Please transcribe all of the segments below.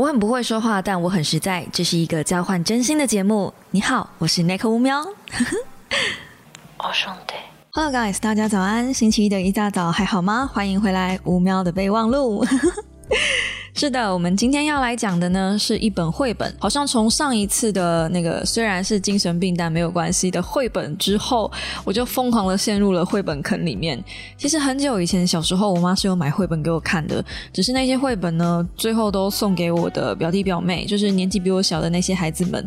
我很不会说话，但我很实在。这是一个交换真心的节目。你好，我是 Nick 乌喵。哦兄弟，Hello guys，大家早安。星期一的一大早还好吗？欢迎回来乌喵的备忘录。是的，我们今天要来讲的呢，是一本绘本。好像从上一次的那个虽然是精神病但没有关系的绘本之后，我就疯狂的陷入了绘本坑里面。其实很久以前小时候，我妈是有买绘本给我看的，只是那些绘本呢，最后都送给我的表弟表妹，就是年纪比我小的那些孩子们。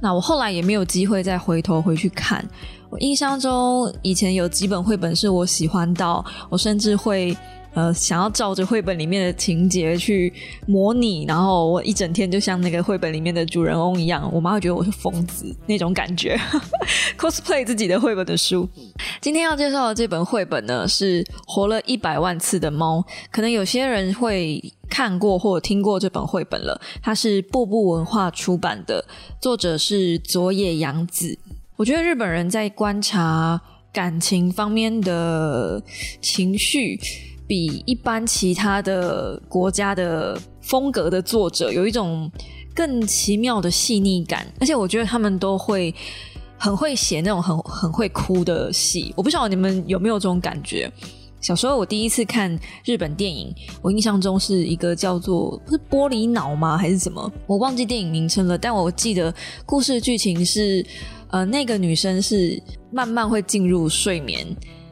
那我后来也没有机会再回头回去看。我印象中以前有几本绘本是我喜欢到，我甚至会。呃，想要照着绘本里面的情节去模拟，然后我一整天就像那个绘本里面的主人翁一样，我妈会觉得我是疯子那种感觉。cosplay 自己的绘本的书。今天要介绍的这本绘本呢，是活了一百万次的猫。可能有些人会看过或听过这本绘本了。它是步步文化出版的，作者是佐野洋子。我觉得日本人在观察感情方面的情绪。比一般其他的国家的风格的作者有一种更奇妙的细腻感，而且我觉得他们都会很会写那种很很会哭的戏。我不晓得你们有没有这种感觉？小时候我第一次看日本电影，我印象中是一个叫做是玻璃脑吗还是什么？我忘记电影名称了，但我记得故事剧情是呃那个女生是慢慢会进入睡眠。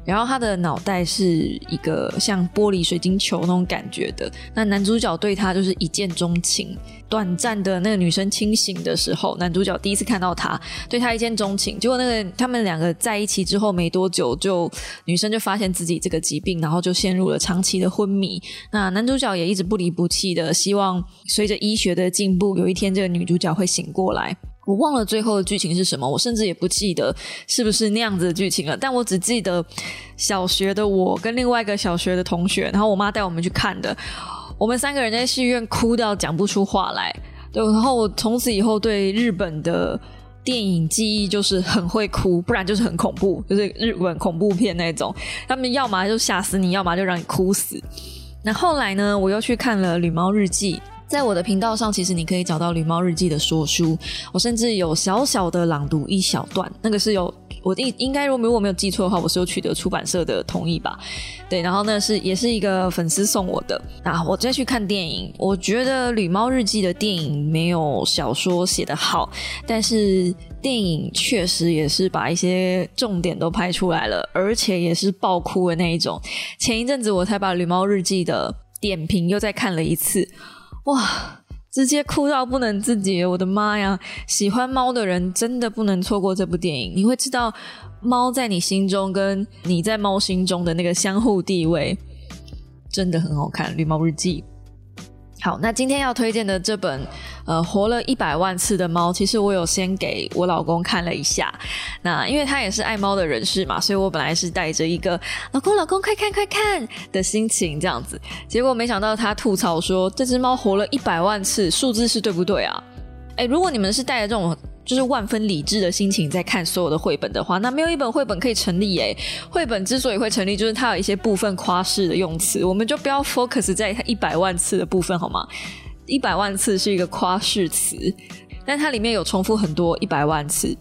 然后他的脑袋是一个像玻璃水晶球那种感觉的。那男主角对他就是一见钟情。短暂的那个女生清醒的时候，男主角第一次看到她，对她一见钟情。结果那个他们两个在一起之后没多久，就女生就发现自己这个疾病，然后就陷入了长期的昏迷。那男主角也一直不离不弃的希望，随着医学的进步，有一天这个女主角会醒过来。我忘了最后的剧情是什么，我甚至也不记得是不是那样子的剧情了。但我只记得小学的我跟另外一个小学的同学，然后我妈带我们去看的。我们三个人在戏院哭到讲不出话来。对，然后我从此以后对日本的电影记忆就是很会哭，不然就是很恐怖，就是日本恐怖片那种。他们要么就吓死你，要么就让你哭死。那后来呢，我又去看了《绿猫日记》。在我的频道上，其实你可以找到《狸猫日记》的说书，我甚至有小小的朗读一小段。那个是有我应应该如果我没有记错的话，我是有取得出版社的同意吧？对，然后呢是也是一个粉丝送我的。啊，我再去看电影，我觉得《狸猫日记》的电影没有小说写的好，但是电影确实也是把一些重点都拍出来了，而且也是爆哭的那一种。前一阵子我才把《狸猫日记》的点评又再看了一次。哇！直接哭到不能自己，我的妈呀！喜欢猫的人真的不能错过这部电影，你会知道猫在你心中跟你在猫心中的那个相互地位，真的很好看，《绿猫日记》。好，那今天要推荐的这本，呃，活了一百万次的猫，其实我有先给我老公看了一下。那因为他也是爱猫的人士嘛，所以我本来是带着一个“老公，老公，快看，快看”的心情这样子。结果没想到他吐槽说：“这只猫活了一百万次，数字是对不对啊？”哎，如果你们是带着这种。就是万分理智的心情在看所有的绘本的话，那没有一本绘本可以成立诶。绘本之所以会成立，就是它有一些部分夸饰的用词，我们就不要 focus 在它一百万次的部分好吗？一百万次是一个夸饰词，但它里面有重复很多一百万次。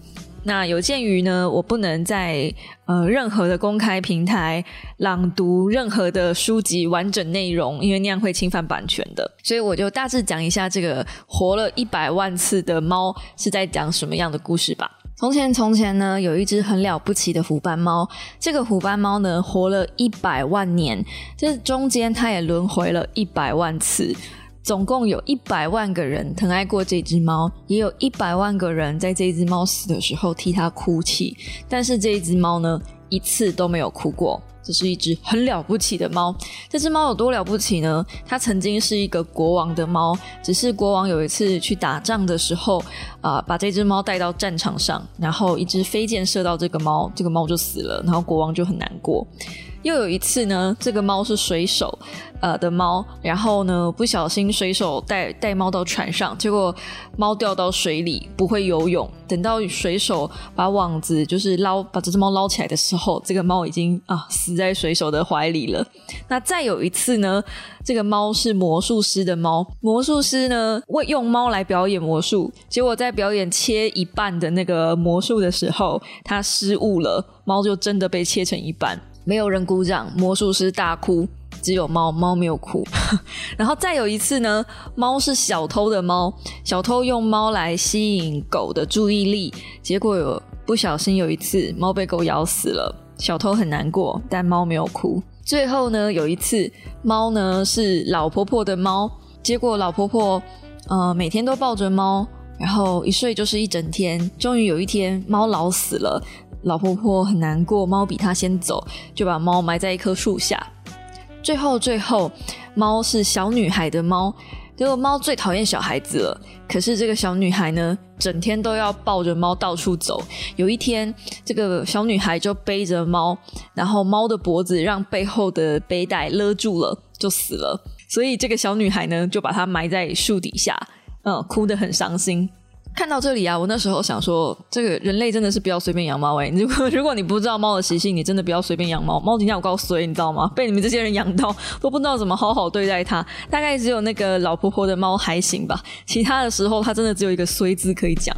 那有鉴于呢，我不能在呃任何的公开平台朗读任何的书籍完整内容，因为那样会侵犯版权的，所以我就大致讲一下这个活了一百万次的猫是在讲什么样的故事吧。从前从前呢，有一只很了不起的虎斑猫，这个虎斑猫呢活了一百万年，这中间它也轮回了一百万次。总共有一百万个人疼爱过这只猫，也有一百万个人在这只猫死的时候替它哭泣。但是这一只猫呢，一次都没有哭过。这是一只很了不起的猫。这只猫有多了不起呢？它曾经是一个国王的猫，只是国王有一次去打仗的时候，啊，把这只猫带到战场上，然后一支飞箭射到这个猫，这个猫就死了，然后国王就很难过。又有一次呢，这个猫是水手。呃的猫，然后呢不小心水手带带猫到船上，结果猫掉到水里不会游泳。等到水手把网子就是捞把这只猫捞起来的时候，这个猫已经啊死在水手的怀里了。那再有一次呢，这个猫是魔术师的猫，魔术师呢为用猫来表演魔术，结果在表演切一半的那个魔术的时候，他失误了，猫就真的被切成一半，没有人鼓掌，魔术师大哭。只有猫，猫没有哭。然后再有一次呢，猫是小偷的猫，小偷用猫来吸引狗的注意力，结果有不小心有一次猫被狗咬死了，小偷很难过，但猫没有哭。最后呢，有一次猫呢是老婆婆的猫，结果老婆婆呃每天都抱着猫，然后一睡就是一整天，终于有一天猫老死了，老婆婆很难过，猫比她先走，就把猫埋在一棵树下。最后，最后，猫是小女孩的猫，结果猫最讨厌小孩子了。可是这个小女孩呢，整天都要抱着猫到处走。有一天，这个小女孩就背着猫，然后猫的脖子让背后的背带勒住了，就死了。所以这个小女孩呢，就把它埋在树底下，嗯，哭得很伤心。看到这里啊，我那时候想说，这个人类真的是不要随便养猫哎！如果如果你不知道猫的习性，你真的不要随便养猫。猫今天我告诉你，你知道吗？被你们这些人养到，都不知道怎么好好对待它。大概只有那个老婆婆的猫还行吧，其他的时候它真的只有一个衰字可以讲。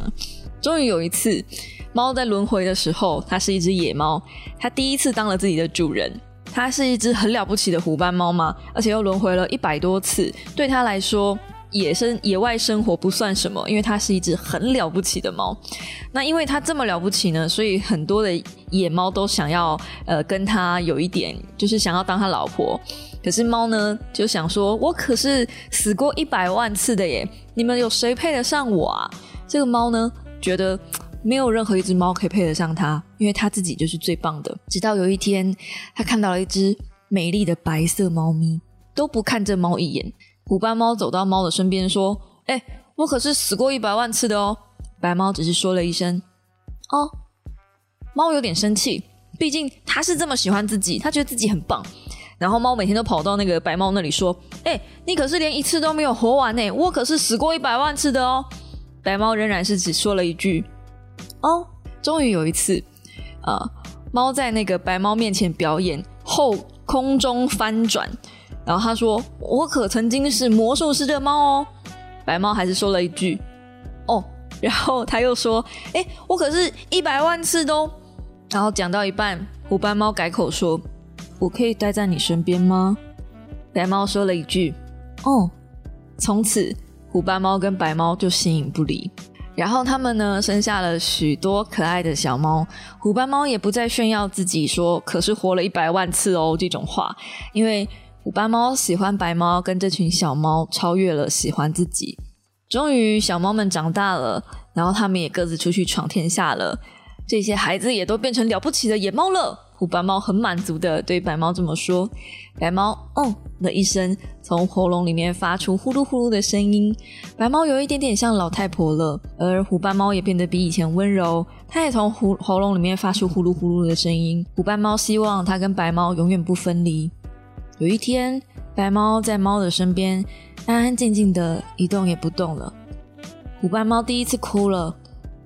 终于有一次，猫在轮回的时候，它是一只野猫，它第一次当了自己的主人。它是一只很了不起的虎斑猫吗？而且又轮回了一百多次，对它来说。野生野外生活不算什么，因为它是一只很了不起的猫。那因为它这么了不起呢，所以很多的野猫都想要呃跟它有一点，就是想要当他老婆。可是猫呢就想说，我可是死过一百万次的耶，你们有谁配得上我啊？这个猫呢觉得没有任何一只猫可以配得上它，因为它自己就是最棒的。直到有一天，它看到了一只美丽的白色猫咪，都不看这猫一眼。虎斑猫走到猫的身边说：“哎，我可是死过一百万次的哦。”白猫只是说了一声：“哦。”猫有点生气，毕竟它是这么喜欢自己，它觉得自己很棒。然后猫每天都跑到那个白猫那里说：“哎，你可是连一次都没有活完呢，我可是死过一百万次的哦。”白猫仍然是只说了一句：“哦。”终于有一次，啊，猫在那个白猫面前表演后空中翻转。然后他说：“我可曾经是魔术师的猫哦。”白猫还是说了一句：“哦。”然后他又说：“哎，我可是一百万次都。”然后讲到一半，虎斑猫改口说：“我可以待在你身边吗？”白猫说了一句：“哦。”从此，虎斑猫跟白猫就形影不离。然后他们呢，生下了许多可爱的小猫。虎斑猫也不再炫耀自己说：“可是活了一百万次哦。”这种话，因为。虎斑猫喜欢白猫，跟这群小猫超越了喜欢自己。终于，小猫们长大了，然后他们也各自出去闯天下了。这些孩子也都变成了不起的野猫了。虎斑猫很满足的对白猫这么说。白猫“哦”的一声，从喉咙里面发出呼噜呼噜的声音。白猫有一点点像老太婆了，而虎斑猫也变得比以前温柔。它也从喉喉咙里面发出呼噜呼噜的声音。虎斑猫希望它跟白猫永远不分离。有一天，白猫在猫的身边安安静静的一动也不动了。虎斑猫第一次哭了，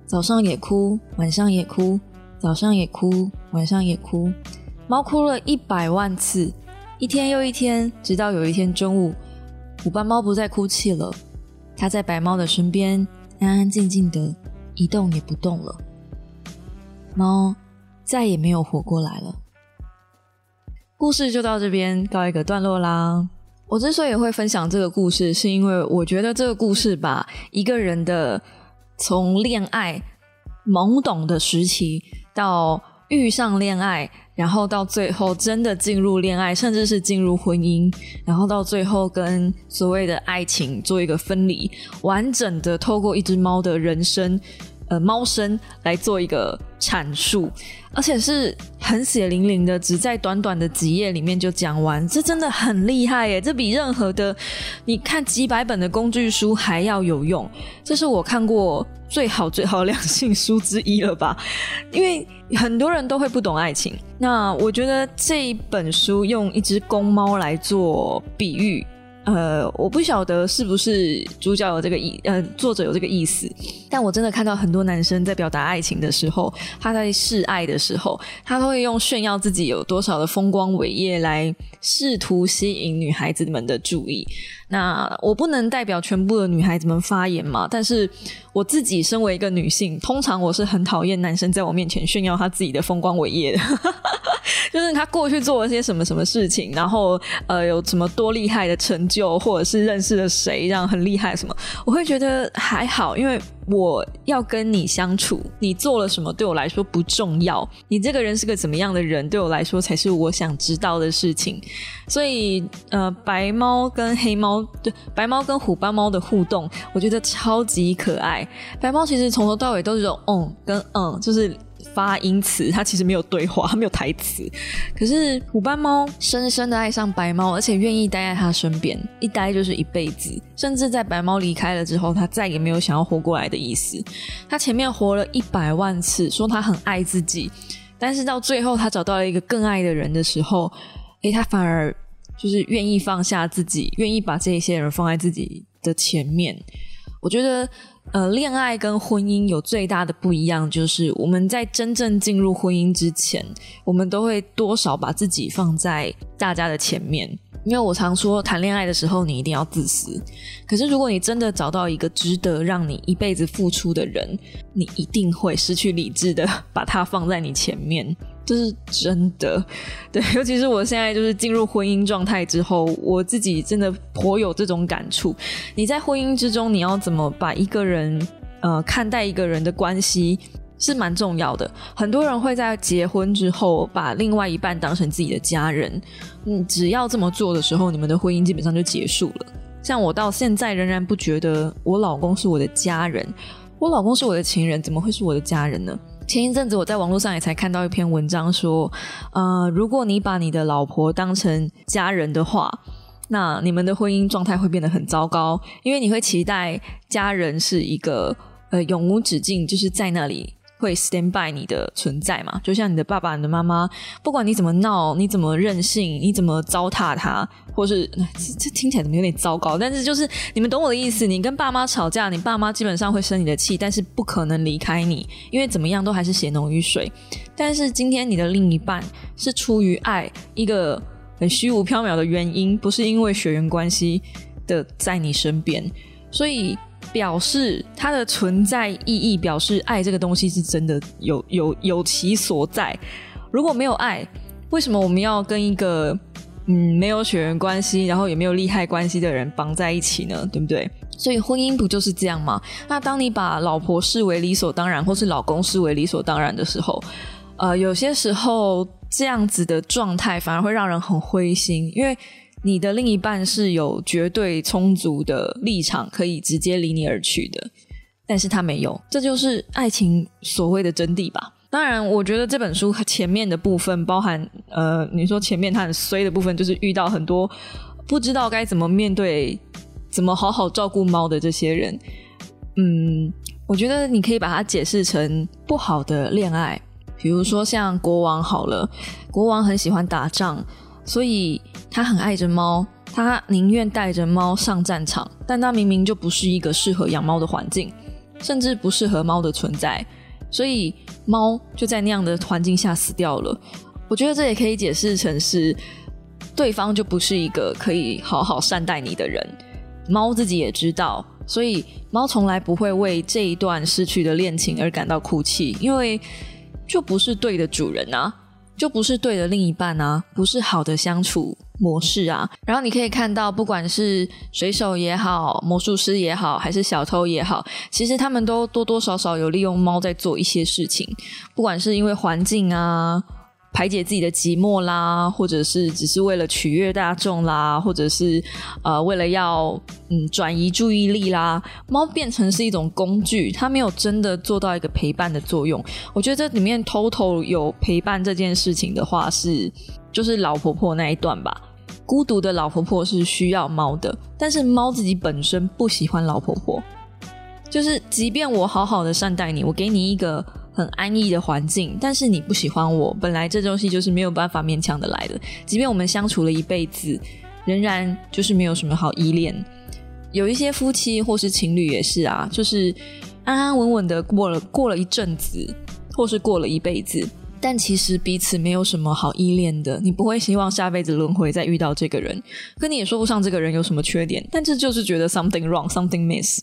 早上也哭，晚上也哭，早上也哭，晚上也哭。猫哭了一百万次，一天又一天，直到有一天中午，虎斑猫不再哭泣了。它在白猫的身边安安静静的一动也不动了。猫再也没有活过来了。故事就到这边告一个段落啦。我之所以会分享这个故事，是因为我觉得这个故事把一个人的从恋爱懵懂的时期到遇上恋爱，然后到最后真的进入恋爱，甚至是进入婚姻，然后到最后跟所谓的爱情做一个分离，完整的透过一只猫的人生。呃猫声来做一个阐述，而且是很血淋淋的，只在短短的几页里面就讲完，这真的很厉害耶！这比任何的你看几百本的工具书还要有用，这是我看过最好最好两性书之一了吧？因为很多人都会不懂爱情，那我觉得这一本书用一只公猫来做比喻。呃，我不晓得是不是主角有这个意，呃，作者有这个意思，但我真的看到很多男生在表达爱情的时候，他在示爱的时候，他都会用炫耀自己有多少的风光伟业来试图吸引女孩子们的注意。那我不能代表全部的女孩子们发言嘛，但是我自己身为一个女性，通常我是很讨厌男生在我面前炫耀他自己的风光伟业的。就是他过去做了些什么什么事情，然后呃有什么多厉害的成就，或者是认识了谁，这样很厉害什么，我会觉得还好，因为我要跟你相处，你做了什么对我来说不重要，你这个人是个怎么样的人对我来说才是我想知道的事情。所以呃，白猫跟黑猫，对白猫跟虎斑猫的互动，我觉得超级可爱。白猫其实从头到尾都是种嗯跟嗯，就是。发音词，它其实没有对话，它没有台词。可是虎斑猫深深的爱上白猫，而且愿意待在它身边，一待就是一辈子。甚至在白猫离开了之后，它再也没有想要活过来的意思。它前面活了一百万次，说它很爱自己，但是到最后，它找到了一个更爱的人的时候，诶，它反而就是愿意放下自己，愿意把这些人放在自己的前面。我觉得。呃，恋爱跟婚姻有最大的不一样，就是我们在真正进入婚姻之前，我们都会多少把自己放在大家的前面。因为我常说，谈恋爱的时候你一定要自私。可是如果你真的找到一个值得让你一辈子付出的人，你一定会失去理智的把他放在你前面。这是真的，对，尤其是我现在就是进入婚姻状态之后，我自己真的颇有这种感触。你在婚姻之中，你要怎么把一个人呃看待一个人的关系是蛮重要的。很多人会在结婚之后把另外一半当成自己的家人，嗯，只要这么做的时候，你们的婚姻基本上就结束了。像我到现在仍然不觉得我老公是我的家人，我老公是我的情人，怎么会是我的家人呢？前一阵子我在网络上也才看到一篇文章说，呃，如果你把你的老婆当成家人的话，那你们的婚姻状态会变得很糟糕，因为你会期待家人是一个呃永无止境，就是在那里。会 stand by 你的存在嘛？就像你的爸爸、你的妈妈，不管你怎么闹，你怎么任性，你怎么糟蹋他，或是这听起来怎么有点糟糕？但是就是你们懂我的意思。你跟爸妈吵架，你爸妈基本上会生你的气，但是不可能离开你，因为怎么样都还是血浓于水。但是今天你的另一半是出于爱，一个很虚无缥缈的原因，不是因为血缘关系的在你身边，所以。表示它的存在意义，表示爱这个东西是真的有有有其所在。如果没有爱，为什么我们要跟一个嗯没有血缘关系，然后也没有利害关系的人绑在一起呢？对不对？所以婚姻不就是这样吗？那当你把老婆视为理所当然，或是老公视为理所当然的时候，呃，有些时候这样子的状态反而会让人很灰心，因为。你的另一半是有绝对充足的立场，可以直接离你而去的，但是他没有，这就是爱情所谓的真谛吧。当然，我觉得这本书前面的部分包含，呃，你说前面他很衰的部分，就是遇到很多不知道该怎么面对、怎么好好照顾猫的这些人。嗯，我觉得你可以把它解释成不好的恋爱，比如说像国王好了，国王很喜欢打仗。所以他很爱着猫，他宁愿带着猫上战场，但他明明就不是一个适合养猫的环境，甚至不适合猫的存在，所以猫就在那样的环境下死掉了。我觉得这也可以解释成是对方就不是一个可以好好善待你的人，猫自己也知道，所以猫从来不会为这一段失去的恋情而感到哭泣，因为就不是对的主人啊。就不是对的另一半啊，不是好的相处模式啊。然后你可以看到，不管是水手也好，魔术师也好，还是小偷也好，其实他们都多多少少有利用猫在做一些事情。不管是因为环境啊，排解自己的寂寞啦，或者是只是为了取悦大众啦，或者是呃为了要嗯转移注意力啦，猫变成是一种工具，它没有真的做到一个陪伴的作用。我觉得这里面偷偷有陪伴这件事情的话，是就是老婆婆那一段吧。孤独的老婆婆是需要猫的，但是猫自己本身不喜欢老婆婆。就是即便我好好的善待你，我给你一个。很安逸的环境，但是你不喜欢我，本来这东西就是没有办法勉强的来的。即便我们相处了一辈子，仍然就是没有什么好依恋。有一些夫妻或是情侣也是啊，就是安安稳稳的过了过了一阵子，或是过了一辈子，但其实彼此没有什么好依恋的。你不会希望下辈子轮回再遇到这个人，跟你也说不上这个人有什么缺点，但这就是觉得 something wrong，something miss。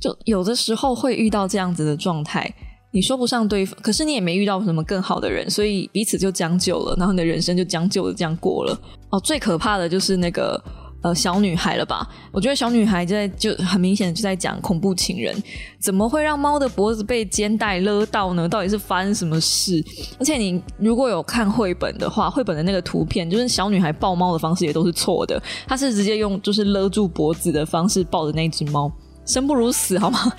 就有的时候会遇到这样子的状态。你说不上对方，可是你也没遇到什么更好的人，所以彼此就将就了，然后你的人生就将就的这样过了。哦，最可怕的就是那个呃小女孩了吧？我觉得小女孩在就很明显的就在讲恐怖情人，怎么会让猫的脖子被肩带勒到呢？到底是发生什么事？而且你如果有看绘本的话，绘本的那个图片就是小女孩抱猫的方式也都是错的，她是直接用就是勒住脖子的方式抱着那只猫。生不如死，好吗？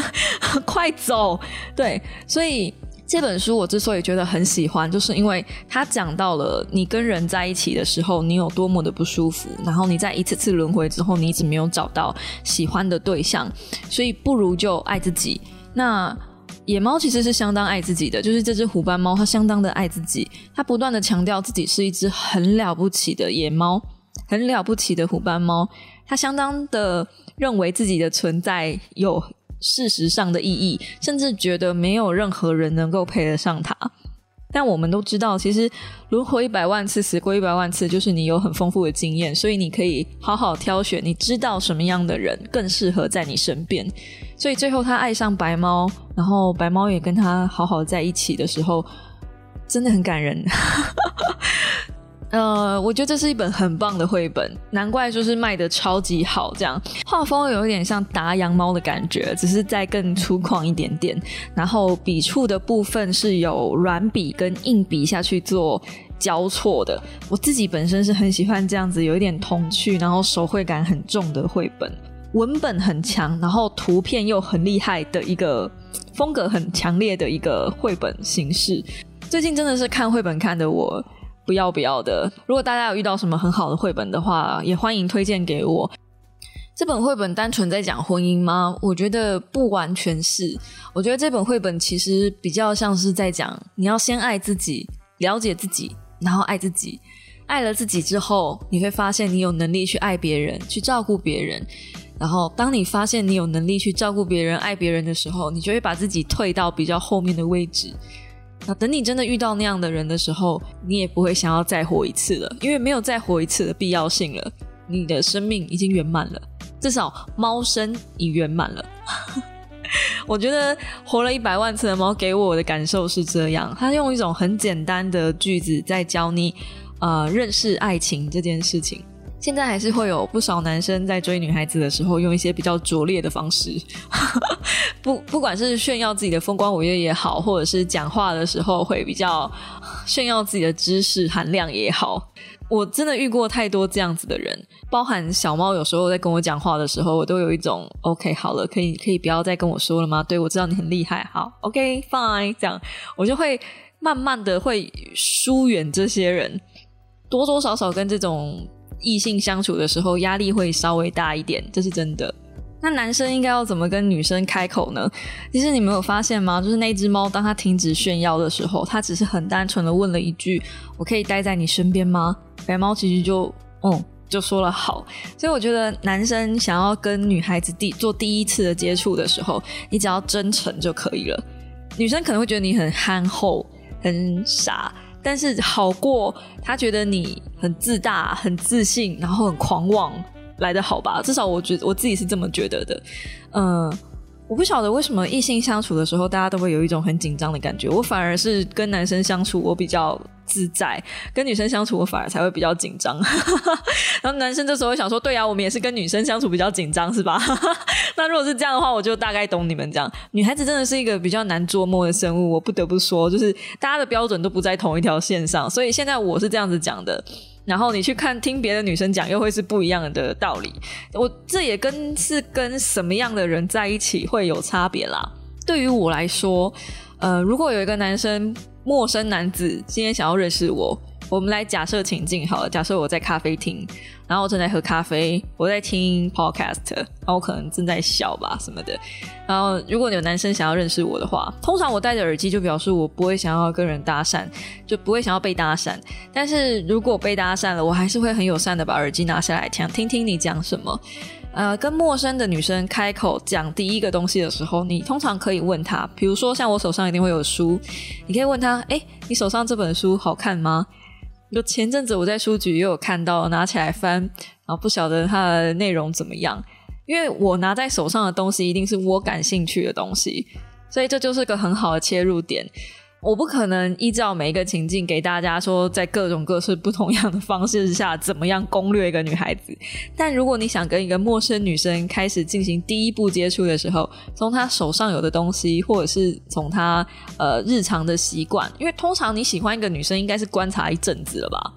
快走！对，所以这本书我之所以觉得很喜欢，就是因为它讲到了你跟人在一起的时候，你有多么的不舒服，然后你在一次次轮回之后，你一直没有找到喜欢的对象，所以不如就爱自己。那野猫其实是相当爱自己的，就是这只虎斑猫，它相当的爱自己，它不断的强调自己是一只很了不起的野猫，很了不起的虎斑猫，它相当的。认为自己的存在有事实上的意义，甚至觉得没有任何人能够配得上他。但我们都知道，其实轮回一百万次，死过一百万次，就是你有很丰富的经验，所以你可以好好挑选，你知道什么样的人更适合在你身边。所以最后他爱上白猫，然后白猫也跟他好好在一起的时候，真的很感人。呃，我觉得这是一本很棒的绘本，难怪就是卖的超级好。这样画风有一点像打羊猫的感觉，只是再更粗犷一点点。然后笔触的部分是有软笔跟硬笔下去做交错的。我自己本身是很喜欢这样子，有一点童趣，然后手绘感很重的绘本，文本很强，然后图片又很厉害的一个风格很强烈的一个绘本形式。最近真的是看绘本看的我。不要不要的！如果大家有遇到什么很好的绘本的话，也欢迎推荐给我。这本绘本单纯在讲婚姻吗？我觉得不完全是。我觉得这本绘本其实比较像是在讲，你要先爱自己，了解自己，然后爱自己。爱了自己之后，你会发现你有能力去爱别人，去照顾别人。然后，当你发现你有能力去照顾别人、爱别人的时候，你就会把自己退到比较后面的位置。那等你真的遇到那样的人的时候，你也不会想要再活一次了，因为没有再活一次的必要性了。你的生命已经圆满了，至少猫生已圆满了。我觉得活了一百万次的猫给我的感受是这样，它用一种很简单的句子在教你，呃，认识爱情这件事情。现在还是会有不少男生在追女孩子的时候，用一些比较拙劣的方式，不不管是炫耀自己的风光伟业也好，或者是讲话的时候会比较炫耀自己的知识含量也好，我真的遇过太多这样子的人，包含小猫有时候在跟我讲话的时候，我都有一种 OK 好了，可以可以不要再跟我说了吗？对我知道你很厉害，好 OK fine，这样我就会慢慢的会疏远这些人，多多少少跟这种。异性相处的时候，压力会稍微大一点，这是真的。那男生应该要怎么跟女生开口呢？其实你没有发现吗？就是那只猫，当它停止炫耀的时候，它只是很单纯的问了一句：“我可以待在你身边吗？”白猫其实就嗯，就说了好。所以我觉得男生想要跟女孩子第做第一次的接触的时候，你只要真诚就可以了。女生可能会觉得你很憨厚、很傻。但是好过他觉得你很自大、很自信，然后很狂妄来的好吧？至少我觉得我自己是这么觉得的。嗯，我不晓得为什么异性相处的时候，大家都会有一种很紧张的感觉。我反而是跟男生相处，我比较自在；跟女生相处，我反而才会比较紧张。然后男生这时候想说：“对呀，我们也是跟女生相处比较紧张，是吧？” 那如果是这样的话，我就大概懂你们这样。女孩子真的是一个比较难捉摸的生物，我不得不说，就是大家的标准都不在同一条线上。所以现在我是这样子讲的。然后你去看听别的女生讲，又会是不一样的道理。我这也跟是跟什么样的人在一起会有差别啦。对于我来说，呃，如果有一个男生，陌生男子今天想要认识我。我们来假设情境好了，假设我在咖啡厅，然后我正在喝咖啡，我在听 podcast，然后我可能正在笑吧什么的。然后如果有男生想要认识我的话，通常我戴着耳机就表示我不会想要跟人搭讪，就不会想要被搭讪。但是如果被搭讪了，我还是会很友善的把耳机拿下来想，听听你讲什么。呃，跟陌生的女生开口讲第一个东西的时候，你通常可以问她，比如说像我手上一定会有书，你可以问她，哎，你手上这本书好看吗？就前阵子我在书局也有看到，拿起来翻，然后不晓得它的内容怎么样。因为我拿在手上的东西一定是我感兴趣的东西，所以这就是个很好的切入点。我不可能依照每一个情境给大家说，在各种各式不同样的方式之下怎么样攻略一个女孩子。但如果你想跟一个陌生女生开始进行第一步接触的时候，从她手上有的东西，或者是从她呃日常的习惯，因为通常你喜欢一个女生，应该是观察一阵子了吧，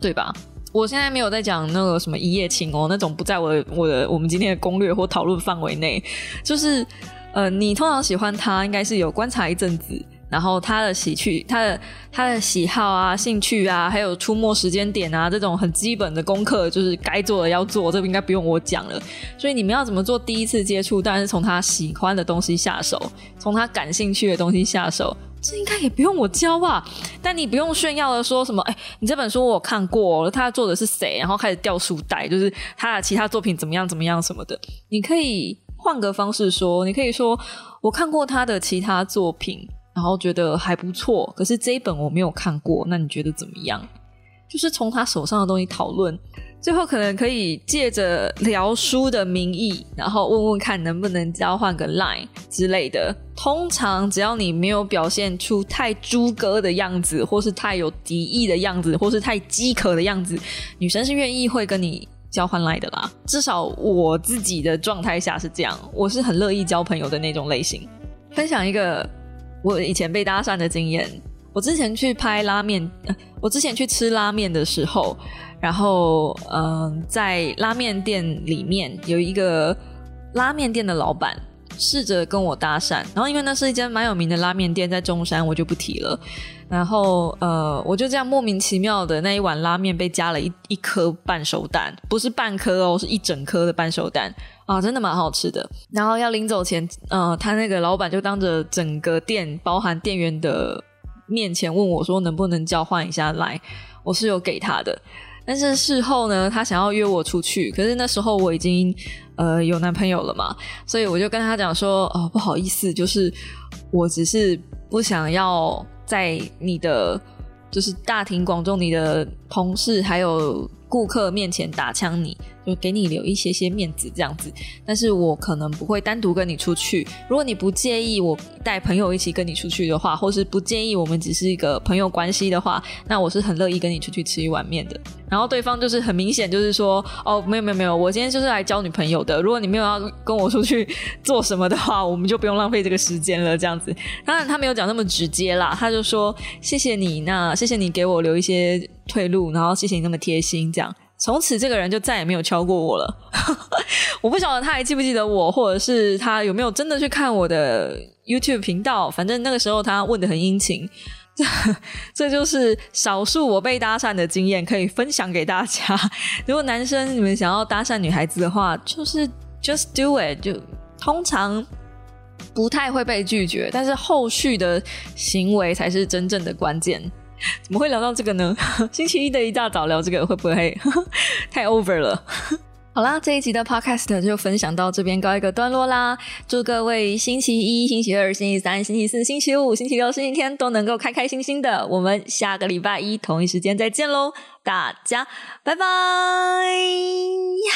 对吧？我现在没有在讲那个什么一夜情哦，那种不在我我的我们今天的攻略或讨论范围内。就是呃，你通常喜欢她，应该是有观察一阵子。然后他的喜趣，他的他的喜好啊、兴趣啊，还有出没时间点啊，这种很基本的功课，就是该做的要做，这个应该不用我讲了。所以你们要怎么做第一次接触？当然是从他喜欢的东西下手，从他感兴趣的东西下手，这应该也不用我教吧？但你不用炫耀的说什么，哎，你这本书我看过，他作者是谁？然后开始掉书袋，就是他的其他作品怎么样怎么样什么的。你可以换个方式说，你可以说我看过他的其他作品。然后觉得还不错，可是这一本我没有看过，那你觉得怎么样？就是从他手上的东西讨论，最后可能可以借着聊书的名义，然后问问看能不能交换个 line 之类的。通常只要你没有表现出太猪哥的样子，或是太有敌意的样子，或是太饥渴的样子，女生是愿意会跟你交换 line 的啦。至少我自己的状态下是这样，我是很乐意交朋友的那种类型。分享一个。我以前被搭讪的经验，我之前去拍拉面，我之前去吃拉面的时候，然后嗯，在拉面店里面有一个拉面店的老板试着跟我搭讪，然后因为那是一间蛮有名的拉面店，在中山，我就不提了。然后呃，我就这样莫名其妙的那一碗拉面被加了一一颗半熟蛋，不是半颗哦，是一整颗的半熟蛋。啊，真的蛮好吃的。然后要临走前，呃，他那个老板就当着整个店，包含店员的面前问我说，能不能交换一下来？我是有给他的。但是事后呢，他想要约我出去，可是那时候我已经呃有男朋友了嘛，所以我就跟他讲说，哦，不好意思，就是我只是不想要在你的就是大庭广众，你的同事还有顾客面前打枪你。就给你留一些些面子这样子，但是我可能不会单独跟你出去。如果你不介意我带朋友一起跟你出去的话，或是不介意我们只是一个朋友关系的话，那我是很乐意跟你出去吃一碗面的。然后对方就是很明显就是说，哦，没有没有没有，我今天就是来交女朋友的。如果你没有要跟我出去 做什么的话，我们就不用浪费这个时间了。这样子，当然他没有讲那么直接啦，他就说谢谢你，那谢谢你给我留一些退路，然后谢谢你那么贴心，这样。从此，这个人就再也没有敲过我了。我不晓得他还记不记得我，或者是他有没有真的去看我的 YouTube 频道。反正那个时候他问的很殷勤，这就是少数我被搭讪的经验，可以分享给大家。如果男生你们想要搭讪女孩子的话，就是 just do it，就通常不太会被拒绝，但是后续的行为才是真正的关键。怎么会聊到这个呢？星期一的一大早聊这个会不会 太 over 了？好啦，这一集的 podcast 就分享到这边告一个段落啦。祝各位星期一、星期二、星期三、星期四、星期五、星期六、星期天都能够开开心心的。我们下个礼拜一同一时间再见喽，大家拜拜呀！